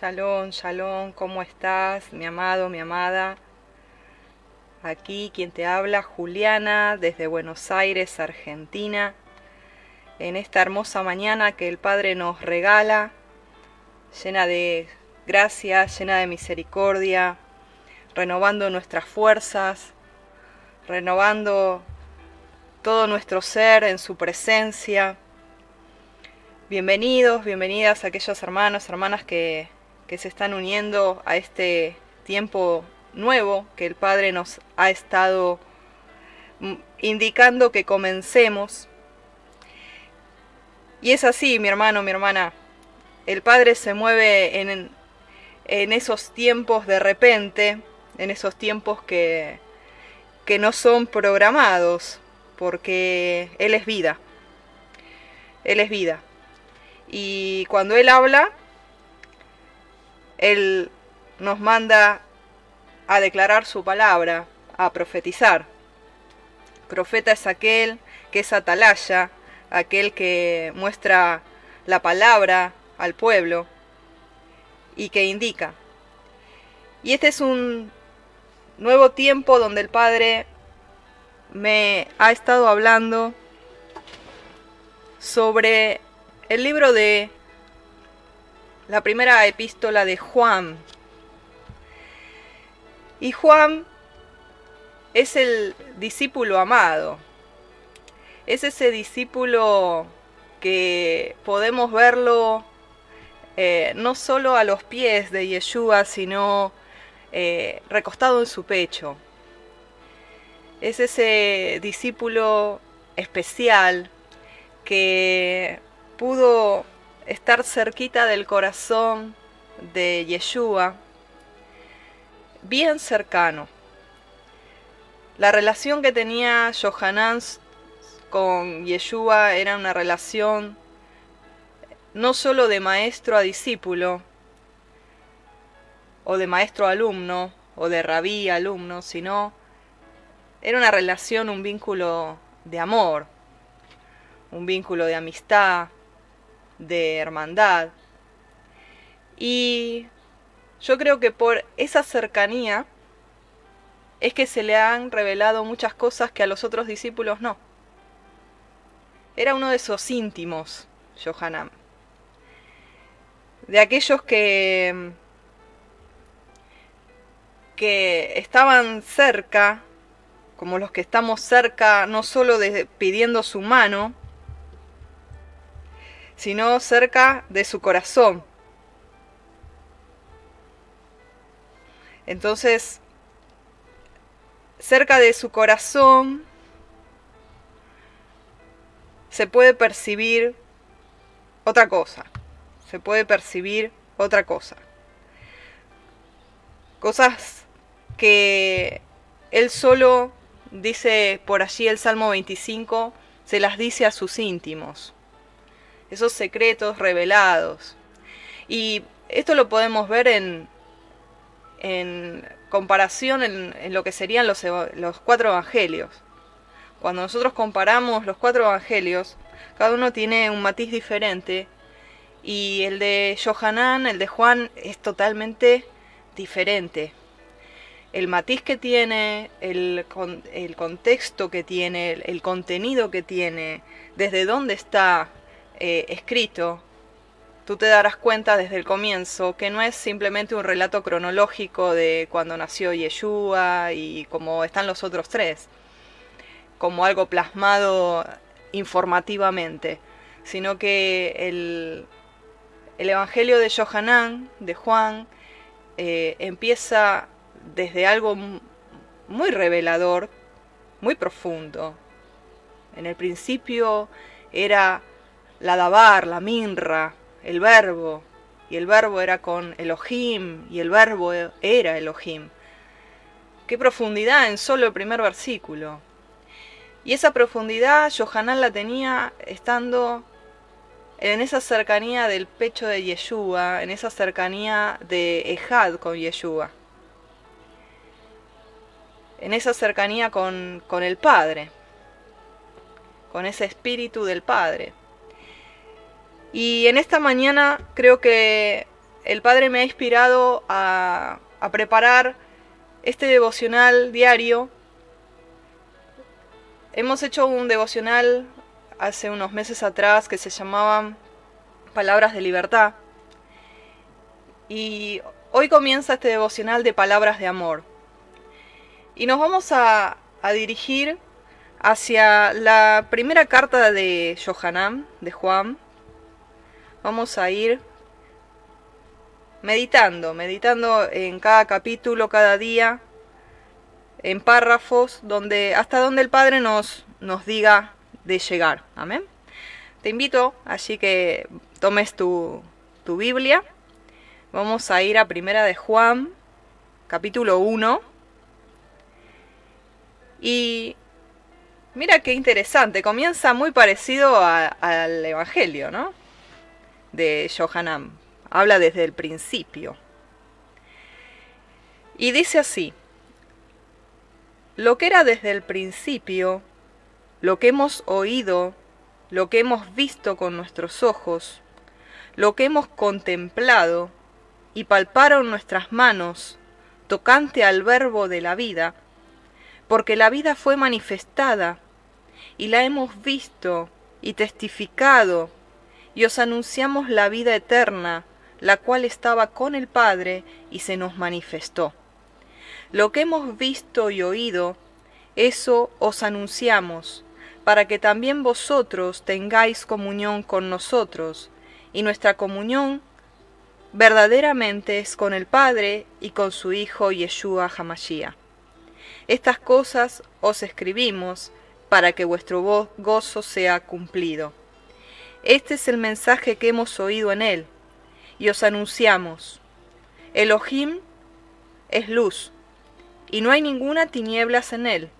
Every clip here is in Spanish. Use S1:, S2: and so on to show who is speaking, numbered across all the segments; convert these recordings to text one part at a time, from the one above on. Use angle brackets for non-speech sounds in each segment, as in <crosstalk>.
S1: Shalom, shalom, ¿cómo estás, mi amado, mi amada? Aquí quien te habla, Juliana, desde Buenos Aires, Argentina, en esta hermosa mañana que el Padre nos regala, llena de gracia, llena de misericordia, renovando nuestras fuerzas, renovando todo nuestro ser en su presencia. Bienvenidos, bienvenidas a aquellos hermanos, hermanas que que se están uniendo a este tiempo nuevo que el Padre nos ha estado mm, indicando que comencemos. Y es así, mi hermano, mi hermana. El Padre se mueve en, en esos tiempos de repente, en esos tiempos que, que no son programados, porque Él es vida. Él es vida. Y cuando Él habla, él nos manda a declarar su palabra, a profetizar. Profeta es aquel que es atalaya, aquel que muestra la palabra al pueblo y que indica. Y este es un nuevo tiempo donde el Padre me ha estado hablando sobre el libro de la primera epístola de Juan. Y Juan es el discípulo amado. Es ese discípulo que podemos verlo eh, no solo a los pies de Yeshua, sino eh, recostado en su pecho. Es ese discípulo especial que pudo estar cerquita del corazón de Yeshua, bien cercano. La relación que tenía Johanan con Yeshua era una relación no solo de maestro a discípulo, o de maestro a alumno, o de rabí a alumno, sino era una relación, un vínculo de amor, un vínculo de amistad, de hermandad. Y yo creo que por esa cercanía es que se le han revelado muchas cosas que a los otros discípulos no. Era uno de esos íntimos, Johanan. De aquellos que que estaban cerca, como los que estamos cerca no solo pidiendo su mano, sino cerca de su corazón. Entonces, cerca de su corazón se puede percibir otra cosa, se puede percibir otra cosa. Cosas que él solo dice por allí el Salmo 25, se las dice a sus íntimos esos secretos revelados. Y esto lo podemos ver en, en comparación en, lo que serían los, los cuatro evangelios. Cuando nosotros comparamos los cuatro evangelios, cada uno tiene un matiz diferente y el de Johanán, el de Juan, es totalmente diferente. El matiz que tiene, el, el contexto que tiene, el contenido que tiene, desde dónde está eh, escrito, tú te darás cuenta desde el comienzo que no es simplemente un relato cronológico de cuando nació Yeshua y como están los otros tres, como algo plasmado informativamente, sino que el, el Evangelio de Johanán, de Juan, eh, empieza desde algo muy revelador, muy profundo. En el principio era la dabar, la minra, el verbo, y el verbo era con Elohim, y el verbo era Elohim. Qué profundidad en solo el primer versículo. Y esa profundidad Johanán la tenía estando en esa cercanía del pecho de Yeshua, en esa cercanía de Ejad con Yeshua, en esa cercanía con, con el Padre, con ese espíritu del Padre. Y en esta mañana creo que el Padre me ha inspirado a, preparar este devocional diario. Hemos hecho un devocional hace unos meses atrás que se llamaban Palabras de Libertad. Y hoy comienza este devocional de Palabras de Amor. Y nos vamos a, a dirigir hacia la primera carta de Johanan, de Juan. Vamos a ir meditando, meditando en cada capítulo, cada día, en párrafos, donde hasta donde el Padre nos, nos diga de llegar. Amén. Te invito así que tomes tu, tu Biblia. Vamos a ir a Primera de Juan, capítulo 1. Y mira qué interesante, comienza muy parecido al Evangelio, ¿no? De Johanan. Habla desde el principio. Y dice así, lo que era desde el principio, lo que hemos oído, lo que hemos visto con nuestros ojos, lo que hemos contemplado y palparon nuestras manos tocante al verbo de la vida, porque la vida fue manifestada y la hemos visto y testificado y os anunciamos la vida eterna, la cual estaba con el Padre y se nos manifestó. Lo que hemos visto y oído, eso os anunciamos, para que también vosotros tengáis comunión con nosotros, y nuestra comunión verdaderamente es con el Padre y con su Hijo Yeshua Hamashiach. Estas cosas os escribimos para que vuestro gozo sea cumplido. Este es el mensaje que hemos oído en él, y os anunciamos. Elohim es luz, y no hay ninguna tinieblas en él.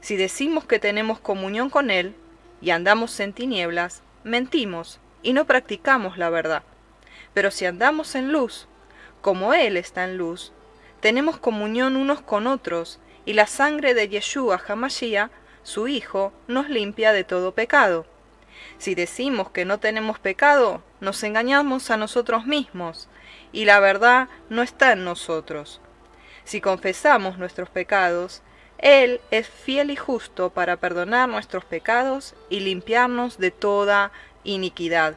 S1: Si decimos que tenemos comunión con Él y andamos en tinieblas, mentimos y no practicamos la verdad. Pero si andamos en luz, como Él está en luz, tenemos comunión unos con otros, y la sangre de Yeshua Hamashiach, su Hijo, nos limpia de todo pecado. Si decimos que no tenemos pecado, nos engañamos a nosotros mismos, y la verdad no está en nosotros. Si confesamos nuestros pecados, él es fiel y justo para perdonar nuestros pecados y limpiarnos de toda iniquidad.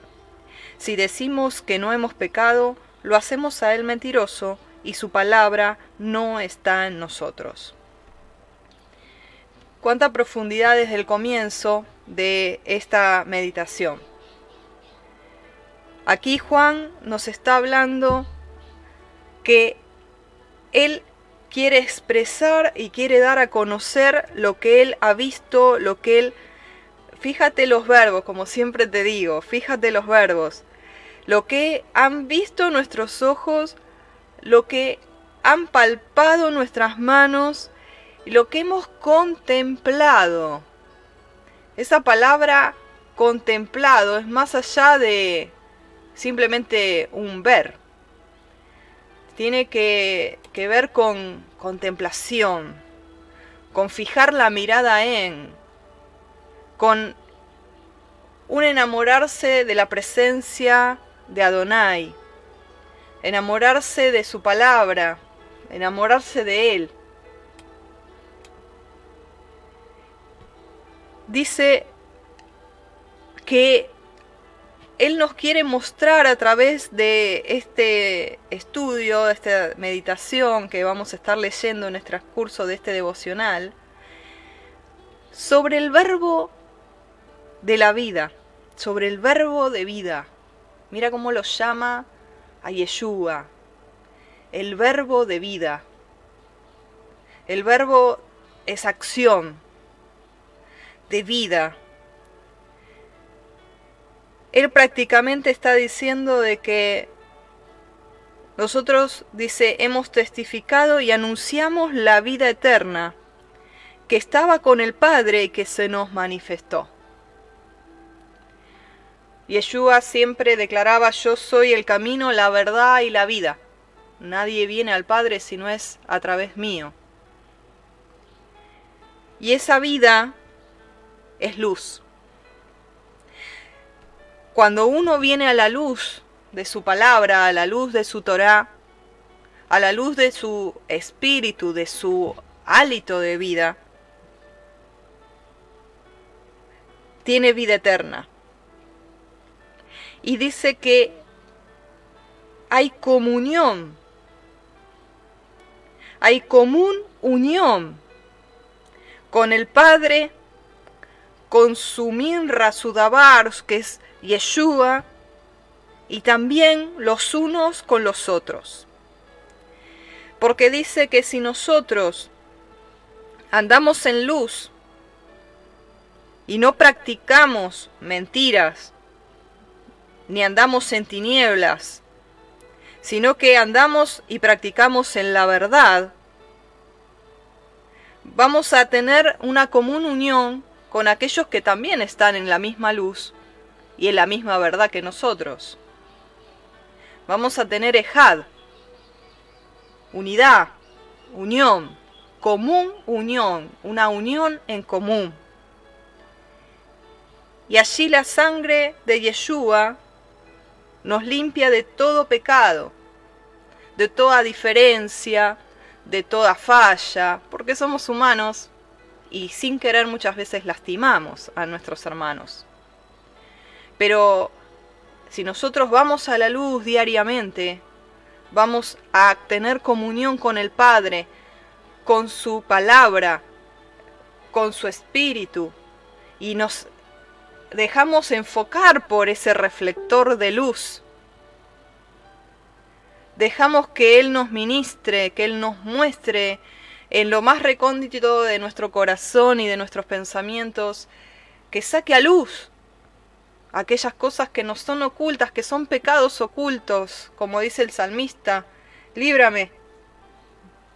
S1: Si decimos que no hemos pecado, lo hacemos a Él mentiroso y su palabra no está en nosotros. Cuánta profundidad desde el comienzo de esta meditación. Aquí Juan nos está hablando que Él quiere expresar y quiere dar a conocer lo que él ha visto, lo que él... Fíjate los verbos, como siempre te digo, fíjate los verbos. Lo que han visto nuestros ojos, lo que han palpado nuestras manos lo que hemos contemplado. Esa palabra contemplado es más allá de simplemente un ver tiene que, ver con contemplación, con fijar la mirada en, con un enamorarse de la presencia de Adonai, enamorarse de su palabra, enamorarse de Él. Dice que él nos quiere mostrar a través de este estudio, de esta meditación que vamos a estar leyendo en el transcurso de este devocional, sobre el verbo de la vida, sobre el verbo de vida. Mira cómo lo llama a Yeshua, el verbo de vida. El verbo es acción, de vida, él prácticamente está diciendo de que nosotros, dice, hemos testificado y anunciamos la vida eterna que estaba con el Padre y que se nos manifestó. Yeshua siempre declaraba, yo soy el camino, la verdad y la vida. Nadie viene al Padre si no es a través mío. Y esa vida es luz. Cuando uno viene a la luz, de su palabra, a la luz de su Torah, a la luz de su espíritu, de su hálito de vida, tiene vida eterna. Y dice que hay comunión, hay común unión con el Padre, con su Minra Sudabar, que es Yeshua, y también los unos con los otros. Porque dice que si nosotros andamos en luz y no practicamos mentiras, ni andamos en tinieblas, sino que andamos y practicamos en la verdad, vamos a tener una común unión con aquellos que también están en la misma luz y en la misma verdad que nosotros. Vamos a tener ejad, unidad, unión, común unión, una unión en común. Y allí la sangre de Yeshua nos limpia de todo pecado, de toda diferencia, de toda falla, porque somos humanos y sin querer muchas veces lastimamos a nuestros hermanos. Pero si nosotros vamos a la luz diariamente, vamos a tener comunión con el Padre, con su palabra, con su espíritu, y nos dejamos enfocar por ese reflector de luz. Dejamos que Él nos ministre, que Él nos muestre en lo más recóndito de nuestro corazón y de nuestros pensamientos, que saque a luz aquellas cosas que nos son ocultas, que son pecados ocultos, como dice el salmista, líbrame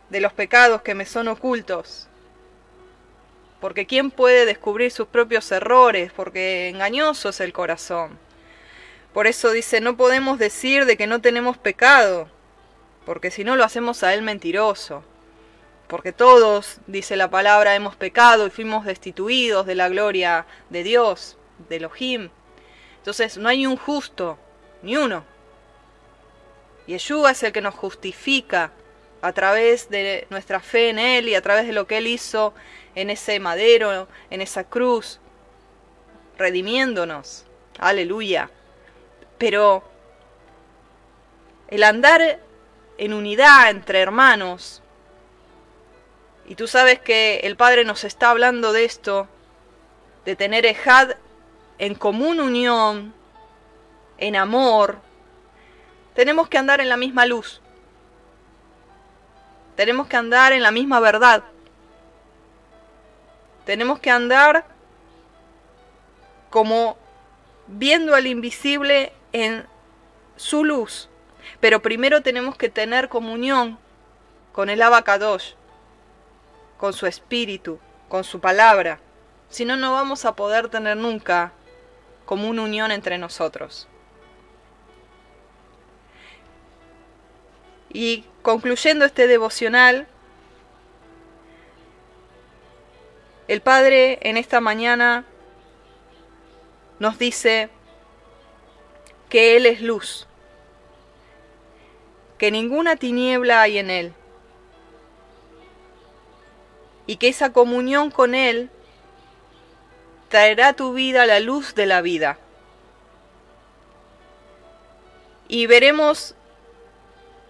S1: de los pecados que me son ocultos porque ¿quién puede descubrir sus propios errores? Porque engañoso es el corazón. Por eso dice, no podemos decir de que no tenemos pecado, porque si no lo hacemos a él mentiroso. Porque todos, dice la palabra, hemos pecado y fuimos destituidos de la gloria de Dios, de Elohim. Entonces no hay un justo, ni uno. Yeshua es el que nos justifica a través de nuestra fe en Él y a través de lo que Él hizo en ese madero, en esa cruz, redimiéndonos. Aleluya. Pero el andar en unidad entre hermanos, y tú sabes que el Padre nos está hablando de esto, de tener ejad en común unión, en amor, tenemos que andar en la misma luz. Tenemos que andar en la misma verdad. Tenemos que andar como viendo al invisible en su luz. Pero primero tenemos que tener comunión con el abacadosh, con su espíritu, con su palabra. Si no, no vamos a poder tener nunca como una unión entre nosotros. Y concluyendo este devocional, El Padre en esta mañana nos dice que Él es luz, que ninguna tiniebla hay en Él y que esa comunión con Él traerá a tu vida la luz de la vida. Y veremos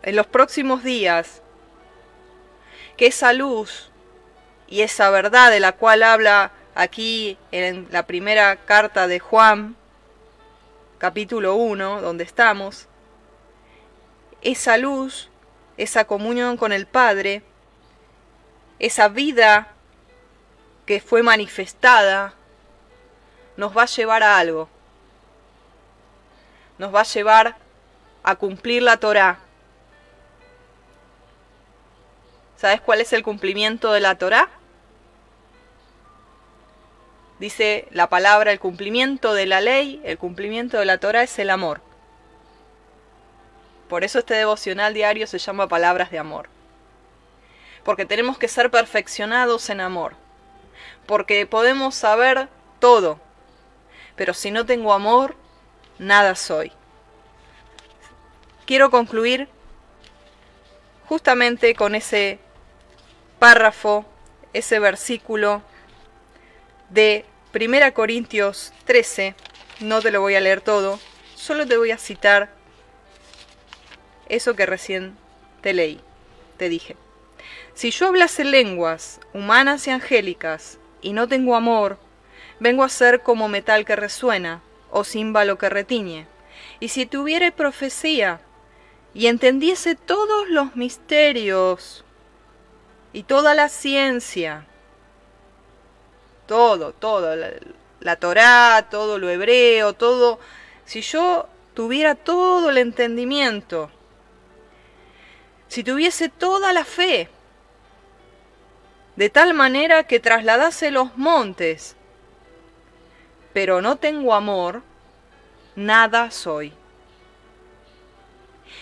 S1: en los próximos días que esa luz y esa verdad de la cual habla aquí en la primera carta de Juan, capítulo 1, donde estamos, esa luz, esa comunión con el Padre, esa vida que fue manifestada, nos va a llevar a algo. Nos va a llevar a cumplir la Torah. ¿Sabes cuál es el cumplimiento de la Torah? Dice la palabra, el cumplimiento de la ley, el cumplimiento de la Torah es el amor. Por eso este devocional diario se llama Palabras de Amor. Porque tenemos que ser perfeccionados en amor. Porque podemos saber todo. Pero si no tengo amor, nada soy. quiero concluir justamente con ese párrafo, ese versículo de 1 Corintios 13. No te lo voy a leer todo, solo te voy a citar eso que recién te leí, te dije. Si yo hablase lenguas humanas y angélicas y no tengo amor, vengo a ser como metal que resuena o címbalo que retiñe. Y si tuviere profecía y entendiese todos los misterios y toda la ciencia, todo, todo, la, la Torá, todo lo hebreo, todo, si yo tuviera todo el entendimiento, si tuviese toda la fe, de tal manera que trasladase los montes, pero no tengo amor, nada soy.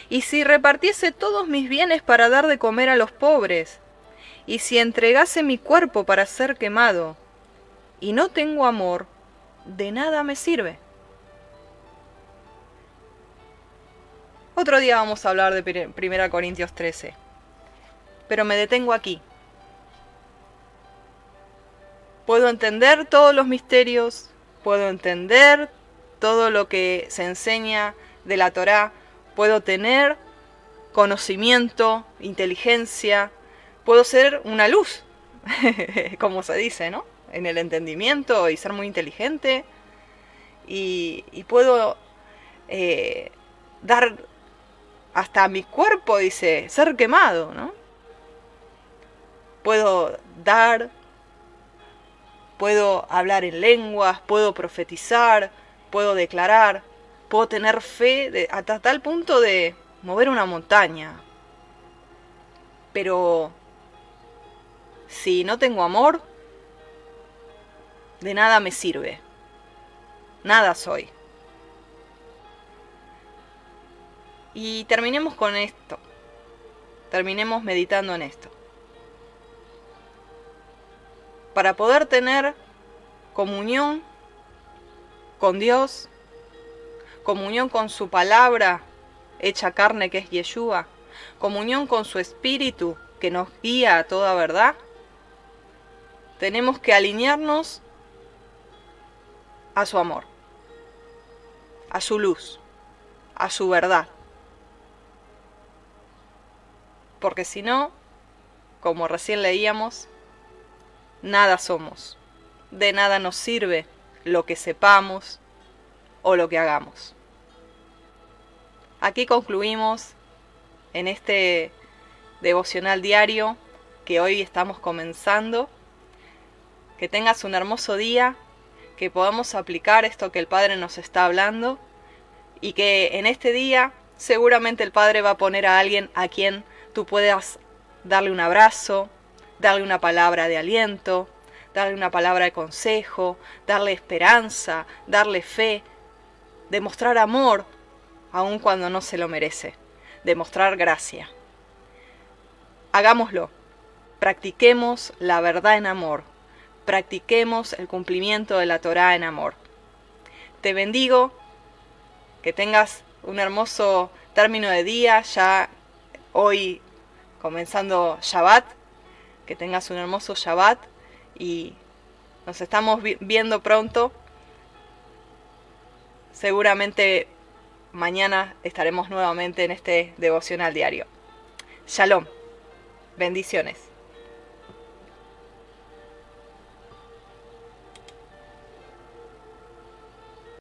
S1: Y si repartiese todos mis bienes para dar de comer a los pobres, y si entregase mi cuerpo para ser quemado, y no tengo amor, de nada me sirve. Otro día vamos a hablar de 1 Corintios 13, pero me detengo aquí. Puedo entender todos los misterios, puedo entender todo lo que se enseña de la Torá, puedo tener conocimiento, inteligencia, puedo ser una luz, <laughs> como se dice, ¿no? En el entendimiento y ser muy inteligente. Y, puedo eh, dar hasta mi cuerpo, dice, ser quemado, ¿no? Puedo dar puedo hablar en lenguas, puedo profetizar, puedo declarar, puedo tener fe hasta tal punto de mover una montaña. Pero si no tengo amor, de nada me sirve. Nada soy. Y terminemos con esto. Terminemos meditando en esto. Para poder tener comunión con Dios, comunión con su palabra hecha carne que es Yeshua, comunión con su espíritu que nos guía a toda verdad, tenemos que alinearnos a su amor, a su luz, a su verdad. Porque si no, como recién leíamos, nada somos. De nada nos sirve lo que sepamos o lo que hagamos. Aquí concluimos en este devocional diario que hoy estamos comenzando. Que tengas un hermoso día, que podamos aplicar esto que el Padre nos está hablando y que en este día seguramente el Padre va a poner a alguien a quien tú puedas darle un abrazo, darle una palabra de aliento, darle una palabra de consejo, darle esperanza, darle fe, demostrar amor, aun cuando no se lo merece, demostrar gracia. Hagámoslo, practiquemos la verdad en amor, practiquemos el cumplimiento de la Torah en amor. Te bendigo, que tengas un hermoso término de día, ya hoy comenzando Shabbat, que tengas un hermoso Shabbat y nos estamos viendo pronto. Seguramente mañana estaremos nuevamente en este devocional diario. Shalom. Bendiciones.